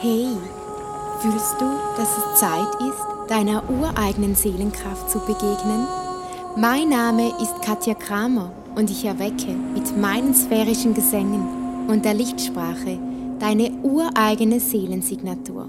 Hey, fühlst du, dass es Zeit ist, deiner ureigenen Seelenkraft zu begegnen? Mein Name ist Katja Kramer und ich erwecke mit meinen sphärischen Gesängen und der Lichtsprache deine ureigene Seelensignatur.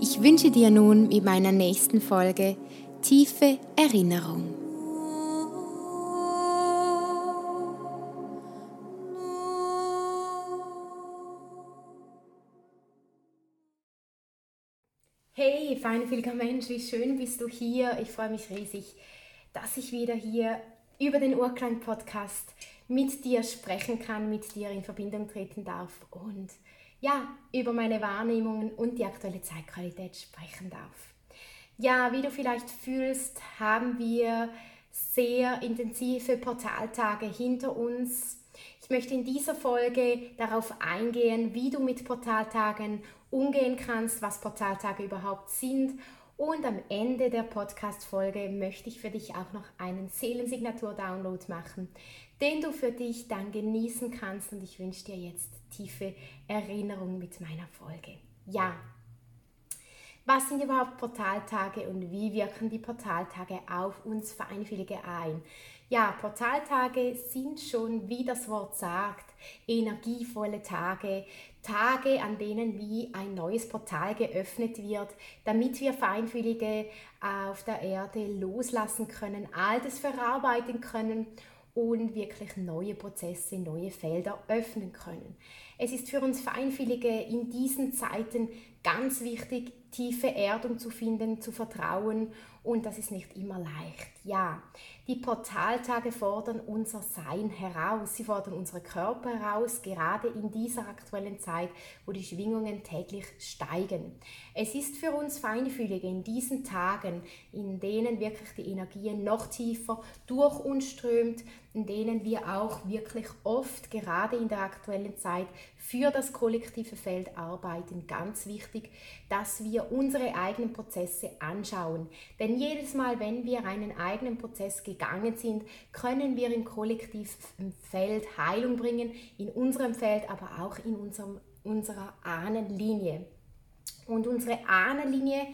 Ich wünsche dir nun mit meiner nächsten Folge tiefe Erinnerung. Hey, feinfühliger Mensch, wie schön bist du hier. Ich freue mich riesig, dass ich wieder hier über den Urklang-Podcast mit dir sprechen kann, mit dir in Verbindung treten darf und ja, über meine Wahrnehmungen und die aktuelle Zeitqualität sprechen darf. Ja, wie du vielleicht fühlst, haben wir sehr intensive Portaltage hinter uns. Ich möchte in dieser Folge darauf eingehen, wie du mit Portaltagen umgehen kannst, was Portaltage überhaupt sind. Und am Ende der Podcast-Folge möchte ich für dich auch noch einen Seelensignatur-Download machen, den du für dich dann genießen kannst. Und ich wünsche dir jetzt tiefe Erinnerung mit meiner Folge. Ja, was sind überhaupt Portaltage und wie wirken die Portaltage auf uns Feinfühlige ein? Ja, Portaltage sind schon, wie das Wort sagt, energievolle Tage, Tage, an denen wie ein neues Portal geöffnet wird, damit wir Feinfühlige auf der Erde loslassen können, Altes verarbeiten können und wirklich neue Prozesse, neue Felder öffnen können. Es ist für uns Feinfühlige in diesen Zeiten ganz wichtig, tiefe Erdung zu finden, zu vertrauen und das ist nicht immer leicht. Ja, die Portaltage fordern unser Sein heraus, sie fordern unsere Körper heraus, gerade in dieser aktuellen Zeit, wo die Schwingungen täglich steigen. Es ist für uns Feinfühlige in diesen Tagen, in denen wirklich die Energie noch tiefer durch uns strömt, in denen wir auch wirklich oft, gerade in der aktuellen Zeit, für das kollektive Feld arbeiten. Ganz wichtig, dass wir unsere eigenen Prozesse anschauen. Denn jedes Mal, wenn wir einen eigenen Prozess gegangen sind, können wir im kollektiven Feld Heilung bringen, in unserem Feld, aber auch in unserem, unserer Ahnenlinie. Und unsere Ahnenlinie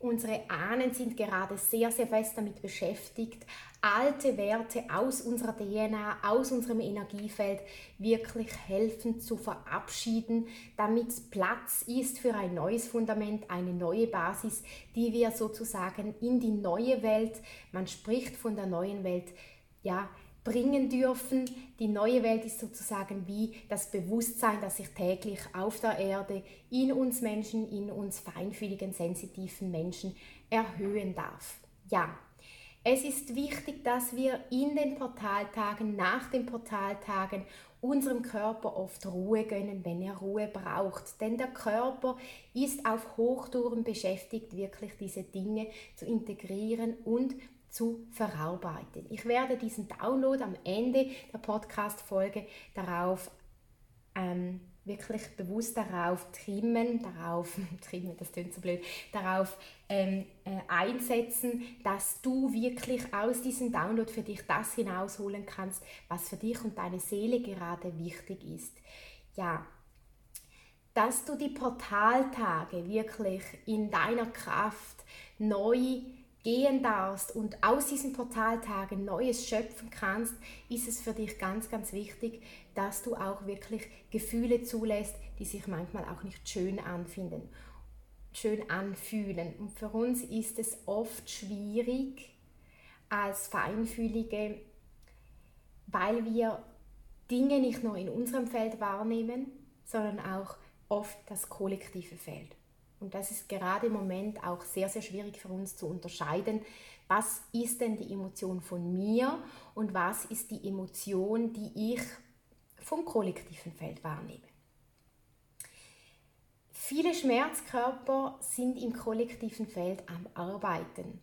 Unsere Ahnen sind gerade sehr, sehr fest damit beschäftigt, alte Werte aus unserer DNA, aus unserem Energiefeld wirklich helfen zu verabschieden, damit Platz ist für ein neues Fundament, eine neue Basis, die wir sozusagen in die neue Welt, man spricht von der neuen Welt, ja, bringen dürfen. Die neue Welt ist sozusagen wie das Bewusstsein, das sich täglich auf der Erde in uns Menschen, in uns feinfühligen, sensitiven Menschen erhöhen darf. Ja, es ist wichtig, dass wir in den Portaltagen, nach den Portaltagen unserem Körper oft Ruhe gönnen, wenn er Ruhe braucht. Denn der Körper ist auf Hochtouren beschäftigt, wirklich diese Dinge zu integrieren und zu verarbeiten. Ich werde diesen Download am Ende der Podcast-Folge darauf ähm, wirklich bewusst darauf trimmen, darauf, trimmen, das klingt so blöd, darauf ähm, äh, einsetzen, dass du wirklich aus diesem Download für dich das hinausholen kannst, was für dich und deine Seele gerade wichtig ist. Ja, dass du die Portaltage wirklich in deiner Kraft neu gehen darfst und aus diesen Portaltagen Neues schöpfen kannst, ist es für dich ganz, ganz wichtig, dass du auch wirklich Gefühle zulässt, die sich manchmal auch nicht schön anfinden, schön anfühlen. Und für uns ist es oft schwierig als Feinfühlige, weil wir Dinge nicht nur in unserem Feld wahrnehmen, sondern auch oft das kollektive Feld. Und das ist gerade im Moment auch sehr, sehr schwierig für uns zu unterscheiden, was ist denn die Emotion von mir und was ist die Emotion, die ich vom kollektiven Feld wahrnehme. Viele Schmerzkörper sind im kollektiven Feld am Arbeiten.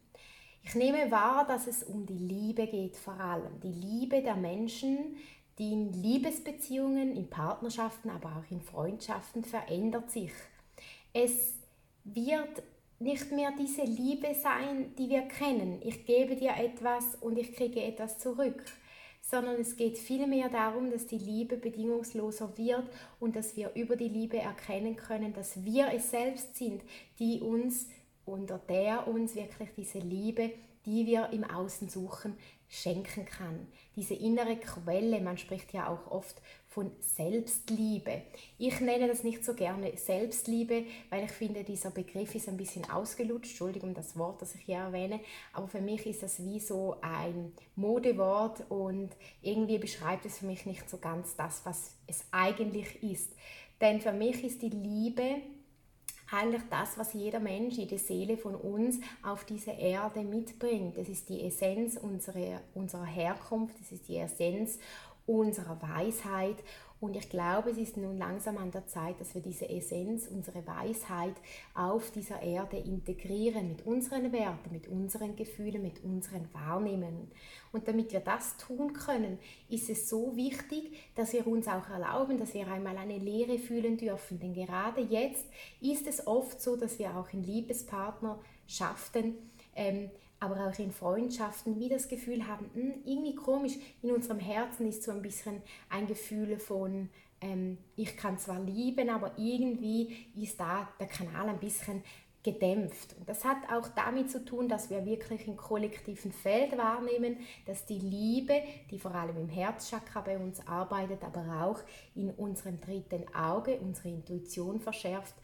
Ich nehme wahr, dass es um die Liebe geht vor allem. Die Liebe der Menschen, die in Liebesbeziehungen, in Partnerschaften, aber auch in Freundschaften verändert sich. Es wird nicht mehr diese Liebe sein, die wir kennen. Ich gebe dir etwas und ich kriege etwas zurück, sondern es geht vielmehr darum, dass die Liebe bedingungsloser wird und dass wir über die Liebe erkennen können, dass wir es selbst sind, die uns, unter der uns wirklich diese Liebe, die wir im Außen suchen, schenken kann. Diese innere Quelle, man spricht ja auch oft von Selbstliebe. Ich nenne das nicht so gerne Selbstliebe, weil ich finde, dieser Begriff ist ein bisschen ausgelutscht. Entschuldigung das Wort, das ich hier erwähne. Aber für mich ist das wie so ein Modewort und irgendwie beschreibt es für mich nicht so ganz das, was es eigentlich ist. Denn für mich ist die Liebe eigentlich das, was jeder Mensch, jede Seele von uns auf diese Erde mitbringt. Das ist die Essenz unserer, unserer Herkunft, das ist die Essenz unserer Weisheit. Und ich glaube, es ist nun langsam an der Zeit, dass wir diese Essenz, unsere Weisheit auf dieser Erde integrieren mit unseren Werten, mit unseren Gefühlen, mit unseren Wahrnehmungen. Und damit wir das tun können, ist es so wichtig, dass wir uns auch erlauben, dass wir einmal eine Lehre fühlen dürfen. Denn gerade jetzt ist es oft so, dass wir auch in Liebespartnerschaften ähm, aber auch in Freundschaften wie das Gefühl haben, hm, irgendwie komisch, in unserem Herzen ist so ein bisschen ein Gefühl von, ähm, ich kann zwar lieben, aber irgendwie ist da der Kanal ein bisschen gedämpft. Und das hat auch damit zu tun, dass wir wirklich im kollektiven Feld wahrnehmen, dass die Liebe, die vor allem im Herzchakra bei uns arbeitet, aber auch in unserem dritten Auge unsere Intuition verschärft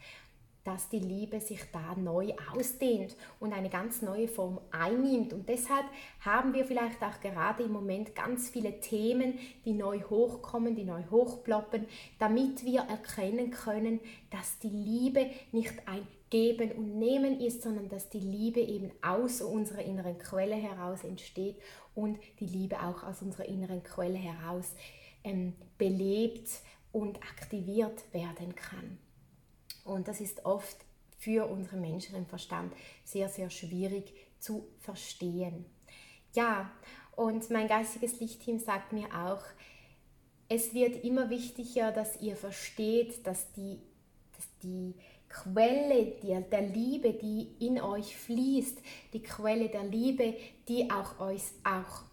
dass die Liebe sich da neu ausdehnt und eine ganz neue Form einnimmt. Und deshalb haben wir vielleicht auch gerade im Moment ganz viele Themen, die neu hochkommen, die neu hochploppen, damit wir erkennen können, dass die Liebe nicht ein Geben und Nehmen ist, sondern dass die Liebe eben aus unserer inneren Quelle heraus entsteht und die Liebe auch aus unserer inneren Quelle heraus ähm, belebt und aktiviert werden kann. Und das ist oft für unseren menschlichen Verstand sehr, sehr schwierig zu verstehen. Ja, und mein geistiges Lichtteam sagt mir auch, es wird immer wichtiger, dass ihr versteht, dass die, dass die Quelle der, der Liebe, die in euch fließt, die Quelle der Liebe, die auch euch auch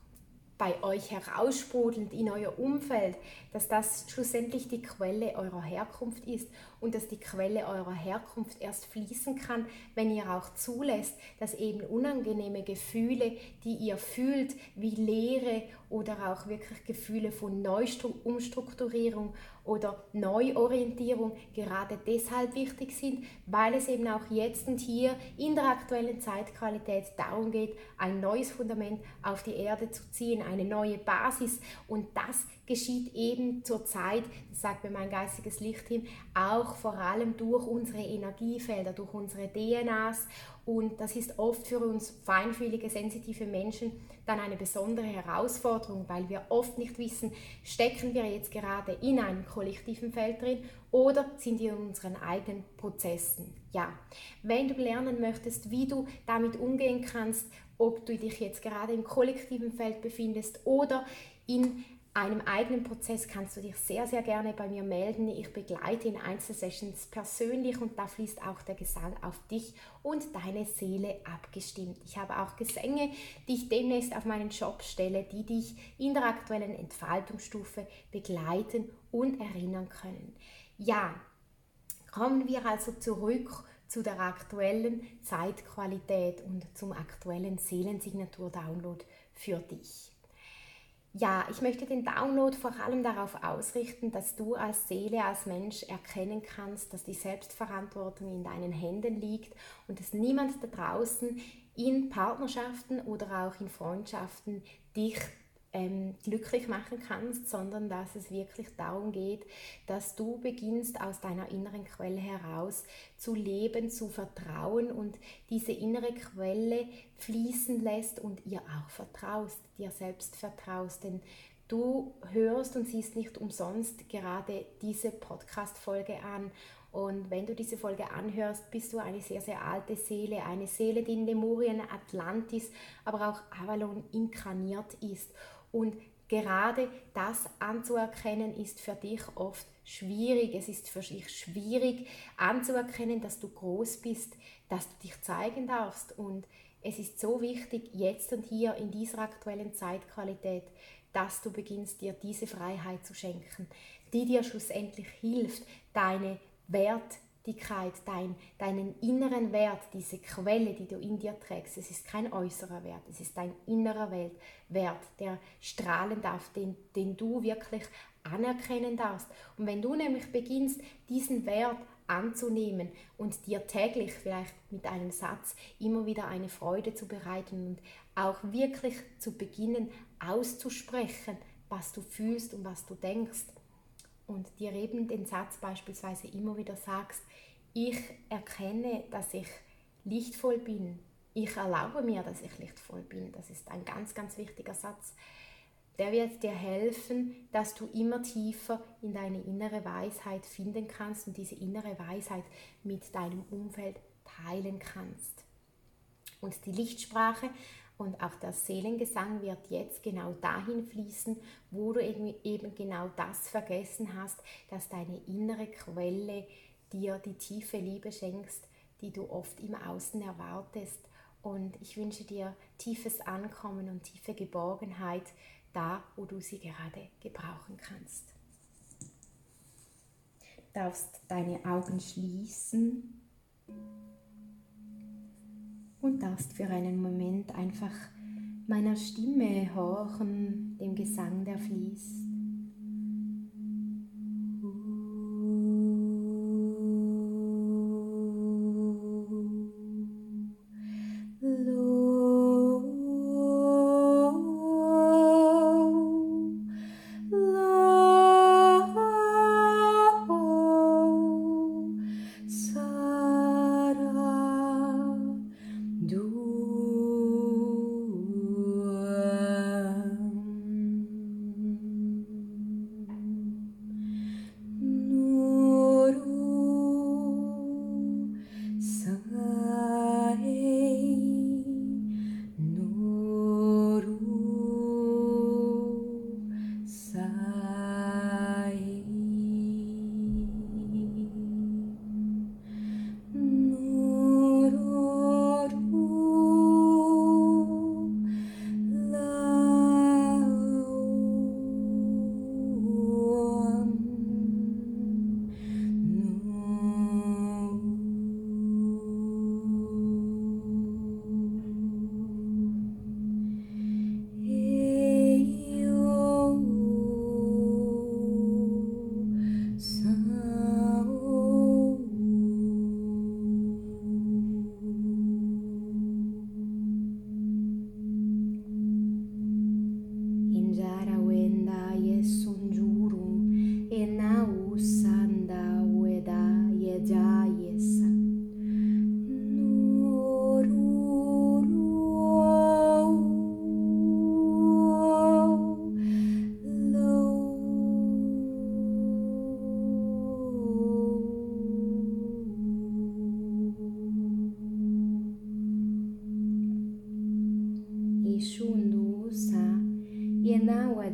bei euch heraussprudelnd in euer Umfeld, dass das schlussendlich die Quelle eurer Herkunft ist und dass die Quelle eurer Herkunft erst fließen kann, wenn ihr auch zulässt, dass eben unangenehme Gefühle, die ihr fühlt, wie Leere oder auch wirklich Gefühle von Neuumstrukturierung oder Neuorientierung gerade deshalb wichtig sind, weil es eben auch jetzt und hier in der aktuellen Zeitqualität darum geht, ein neues Fundament auf die Erde zu ziehen, eine neue Basis. Und das geschieht eben zur Zeit, das sagt mir mein geistiges Lichtteam, auch vor allem durch unsere Energiefelder, durch unsere DNAs und das ist oft für uns feinfühlige, sensitive Menschen dann eine besondere Herausforderung, weil wir oft nicht wissen, stecken wir jetzt gerade in einem kollektiven Feld drin oder sind wir in unseren eigenen Prozessen. Ja, wenn du lernen möchtest, wie du damit umgehen kannst, ob du dich jetzt gerade im kollektiven Feld befindest oder in einem eigenen Prozess kannst du dich sehr, sehr gerne bei mir melden. Ich begleite in Einzelsessions persönlich und da fließt auch der Gesang auf dich und deine Seele abgestimmt. Ich habe auch Gesänge, die ich demnächst auf meinen Job stelle, die dich in der aktuellen Entfaltungsstufe begleiten und erinnern können. Ja, kommen wir also zurück zu der aktuellen Zeitqualität und zum aktuellen Seelensignatur-Download für dich. Ja, ich möchte den Download vor allem darauf ausrichten, dass du als Seele, als Mensch erkennen kannst, dass die Selbstverantwortung in deinen Händen liegt und dass niemand da draußen in Partnerschaften oder auch in Freundschaften dich ähm, glücklich machen kannst, sondern dass es wirklich darum geht, dass du beginnst aus deiner inneren Quelle heraus zu leben, zu vertrauen und diese innere Quelle fließen lässt und ihr auch vertraust, dir selbst vertraust, denn du hörst und siehst nicht umsonst gerade diese Podcast-Folge an und wenn du diese Folge anhörst, bist du eine sehr, sehr alte Seele, eine Seele, die in Lemurien, Atlantis, aber auch Avalon inkarniert ist. Und gerade das anzuerkennen ist für dich oft schwierig. Es ist für dich schwierig anzuerkennen, dass du groß bist, dass du dich zeigen darfst. Und es ist so wichtig, jetzt und hier in dieser aktuellen Zeitqualität, dass du beginnst, dir diese Freiheit zu schenken, die dir schlussendlich hilft, deine Wertigkeit, dein, deinen inneren Wert, diese Quelle, die du in dir trägst, es ist kein äußerer Wert, es ist dein innerer Wert, Wert der strahlen darf, den, den du wirklich anerkennen darfst. Und wenn du nämlich beginnst, diesen Wert anzunehmen und dir täglich vielleicht mit einem Satz immer wieder eine Freude zu bereiten und auch wirklich zu beginnen auszusprechen, was du fühlst und was du denkst und dir eben den Satz beispielsweise immer wieder sagst, ich erkenne, dass ich lichtvoll bin, ich erlaube mir, dass ich lichtvoll bin. Das ist ein ganz, ganz wichtiger Satz der wird dir helfen, dass du immer tiefer in deine innere Weisheit finden kannst und diese innere Weisheit mit deinem Umfeld teilen kannst. Und die Lichtsprache und auch der Seelengesang wird jetzt genau dahin fließen, wo du eben genau das vergessen hast, dass deine innere Quelle dir die tiefe Liebe schenkst, die du oft im Außen erwartest. Und ich wünsche dir tiefes Ankommen und tiefe Geborgenheit, da, wo du sie gerade gebrauchen kannst. Du darfst deine Augen schließen und darfst für einen Moment einfach meiner Stimme horchen, dem Gesang, der fließt.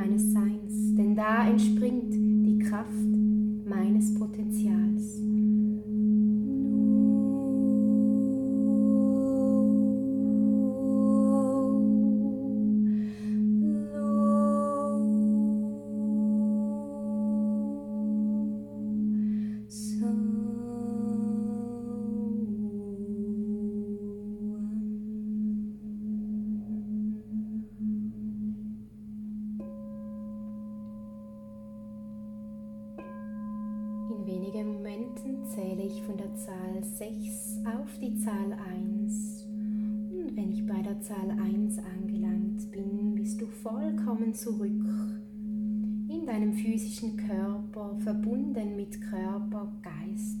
meines Seins, denn da entspringt die Kraft meines Potenzials. Zahl 1 angelangt bin, bist du vollkommen zurück in deinem physischen Körper, verbunden mit Körper, Geist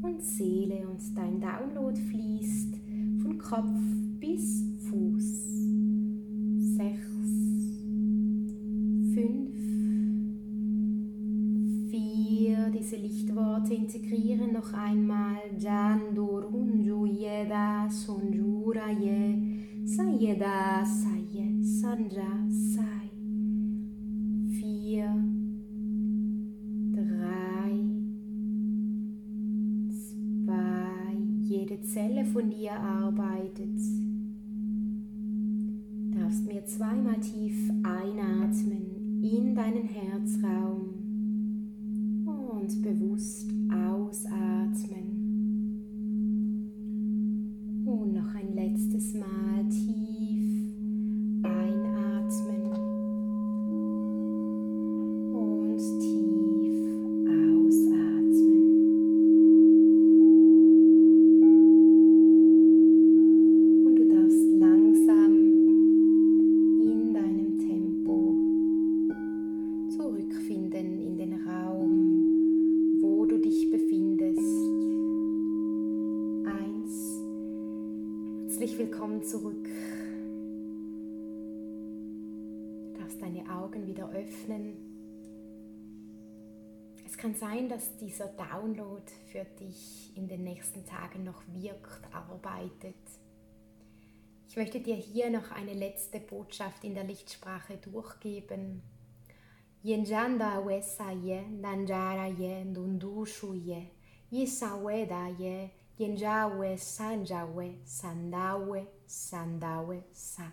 und Seele und dein Download fließt von Kopf bis Fuß. 6, 5, 4, diese Lichtworte integrieren noch einmal. Sayeda Saye Sanja Sai. Vier, drei, zwei. Jede Zelle von dir arbeitet. Darfst mir zweimal tief einatmen in deinen Herzraum und bewusst ausatmen. Download für dich in den nächsten Tagen noch wirkt, arbeitet. Ich möchte dir hier noch eine letzte Botschaft in der Lichtsprache durchgeben. Sandawe, sandawe, sa.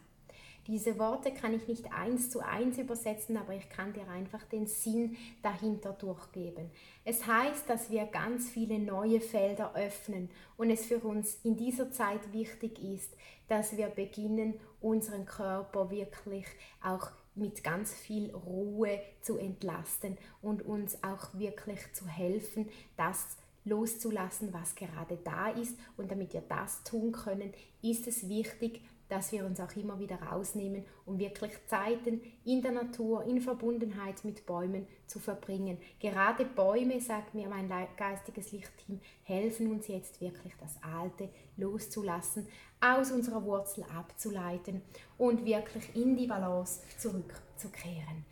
Diese Worte kann ich nicht eins zu eins übersetzen, aber ich kann dir einfach den Sinn dahinter durchgeben. Es heißt, dass wir ganz viele neue Felder öffnen und es für uns in dieser Zeit wichtig ist, dass wir beginnen, unseren Körper wirklich auch mit ganz viel Ruhe zu entlasten und uns auch wirklich zu helfen, das loszulassen, was gerade da ist. Und damit wir das tun können, ist es wichtig, dass wir uns auch immer wieder rausnehmen, um wirklich Zeiten in der Natur, in Verbundenheit mit Bäumen zu verbringen. Gerade Bäume, sagt mir mein geistiges Lichtteam, helfen uns jetzt wirklich das Alte loszulassen, aus unserer Wurzel abzuleiten und wirklich in die Balance zurückzukehren.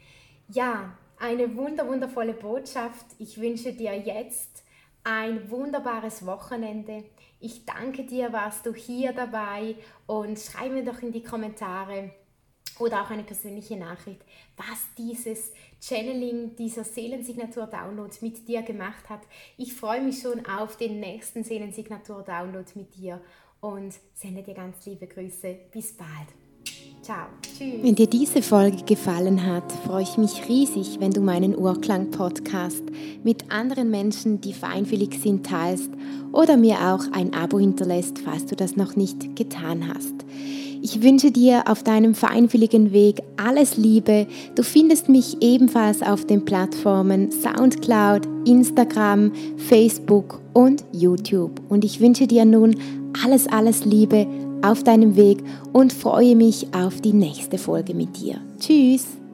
Ja, eine wunder wundervolle Botschaft. Ich wünsche dir jetzt ein wunderbares Wochenende. Ich danke dir, warst du hier dabei und schreib mir doch in die Kommentare oder auch eine persönliche Nachricht, was dieses Channeling, dieser Seelensignatur-Download mit dir gemacht hat. Ich freue mich schon auf den nächsten Seelensignatur-Download mit dir und sende dir ganz liebe Grüße. Bis bald. Ciao. Tschüss. Wenn dir diese Folge gefallen hat, freue ich mich riesig, wenn du meinen Urklang-Podcast mit anderen Menschen, die feinfühlig sind, teilst oder mir auch ein Abo hinterlässt, falls du das noch nicht getan hast. Ich wünsche dir auf deinem feinfühligen Weg alles Liebe. Du findest mich ebenfalls auf den Plattformen SoundCloud, Instagram, Facebook und YouTube. Und ich wünsche dir nun alles, alles Liebe auf deinem Weg und freue mich auf die nächste Folge mit dir. Tschüss!